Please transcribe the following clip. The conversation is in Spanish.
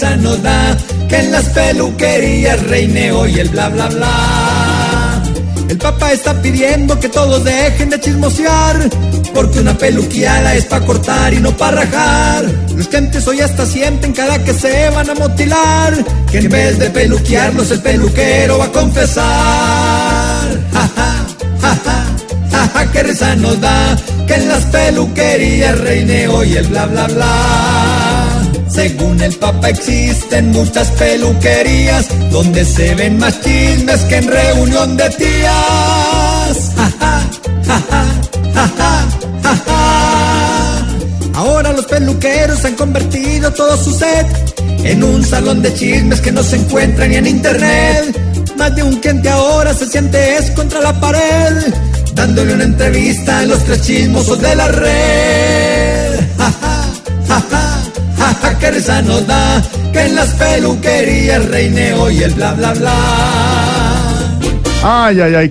da que en las peluquerías reine hoy el bla bla bla. El Papa está pidiendo que todos dejen de chismosear, porque una peluqueada es para cortar y no para rajar. Los clientes hoy hasta sienten cada que se van a motilar, que en vez de peluquearlos el peluquero va a confesar. Ja, ja, ja, ja, ja, que risa nos da que en las peluquerías reine hoy el bla bla bla. Según el Papa existen muchas peluquerías donde se ven más chismes que en reunión de tías. Ahora los peluqueros han convertido todo su set en un salón de chismes que no se encuentra ni en internet. Más de un cliente ahora se siente es contra la pared, dándole una entrevista a los tres chismosos de la red. Nos da que en las peluquerías reine hoy el bla bla bla. Ay, ay, ay.